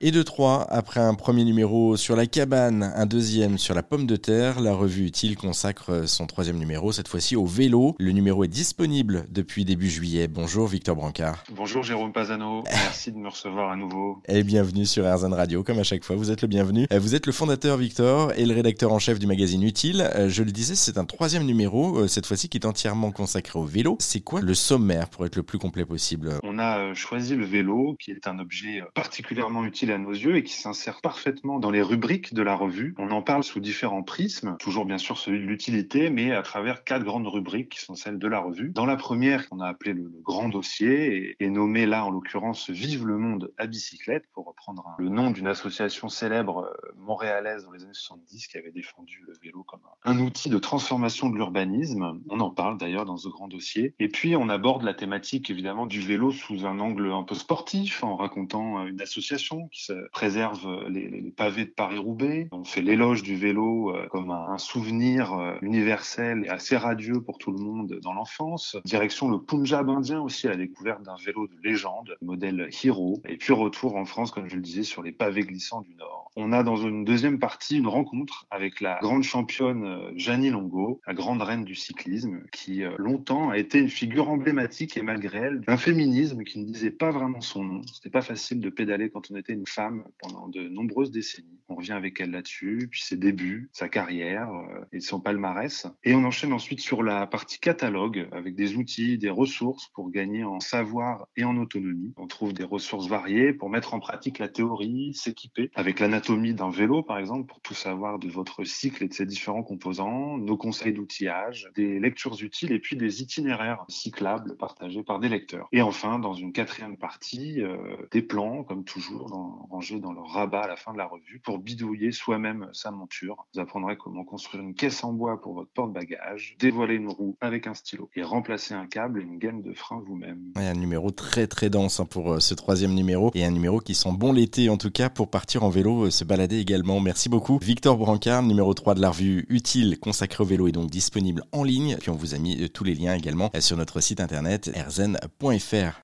Et de trois, après un premier numéro sur la cabane, un deuxième sur la pomme de terre, la revue Utile consacre son troisième numéro, cette fois-ci au vélo. Le numéro est disponible depuis début juillet. Bonjour Victor Brancard. Bonjour Jérôme Pazano, merci de me recevoir à nouveau. Et bienvenue sur RZN Radio, comme à chaque fois, vous êtes le bienvenu. Vous êtes le fondateur Victor et le rédacteur en chef du magazine Utile. Je le disais, c'est un troisième numéro, cette fois-ci qui est entièrement consacré au vélo. C'est quoi le sommaire pour être le plus complet possible? On a choisi le vélo, qui est un objet particulièrement utile à nos yeux et qui s'insère parfaitement dans les rubriques de la revue. On en parle sous différents prismes, toujours bien sûr celui de l'utilité, mais à travers quatre grandes rubriques qui sont celles de la revue. Dans la première, qu'on a appelé le, grand dossier et, nommé là en l'occurrence Vive le monde à bicyclette, pour reprendre le nom d'une association célèbre euh, montréalaise dans les années 70 qui avait défendu le vélo comme un, outil de transformation de l'urbanisme. On en parle d'ailleurs dans ce grand dossier. Et puis on aborde la thématique évidemment du vélo sous un angle un peu sportif en racontant une association qui se préserve euh, les, pavés de Paris-Roubaix. On fait l'éloge du vélo euh, comme un, un, souvenir euh, universel et assez radieux pour tout le monde dans l'enfance. Direction le Punjab indien aussi à la découverte d'un vélo de légende, modèle Hero. Et puis retour en France, comme je le disais, sur les pavés glissants du Nord. On a dans une deuxième partie une rencontre avec la grande championne Janie Longo, la grande reine du cyclisme, qui longtemps a été une figure emblématique et malgré elle d'un féminisme qui ne disait pas vraiment son nom. C'était pas facile de pédaler quand on était une femme pendant de nombreuses décennies. On revient avec elle là-dessus, puis ses débuts, sa carrière euh, et son palmarès. Et on enchaîne ensuite sur la partie catalogue avec des outils, des ressources pour gagner en savoir et en autonomie. On trouve des ressources variées pour mettre en pratique la théorie, s'équiper avec l'anatomie d'un vélo par exemple pour tout savoir de votre cycle et de ses différents composants, nos conseils d'outillage, des lectures utiles et puis des itinéraires cyclables partagés par des lecteurs. Et enfin, dans une quatrième partie, euh, des plans comme toujours rangés dans leur rabat à la fin de la revue pour bidouiller soi-même sa monture. Vous apprendrez comment construire une caisse en bois pour votre porte-bagages, dévoiler une roue avec un stylo et remplacer un câble et une gaine de frein vous-même. un numéro très très dense hein, pour euh, ce troisième numéro et un numéro qui sent bon l'été en tout cas pour partir en vélo, euh, se balader également. Merci beaucoup. Victor Brancard, numéro 3 de la revue Utile consacré au vélo est donc disponible en ligne. Puis on vous a mis euh, tous les liens également sur notre site internet erzen.fr.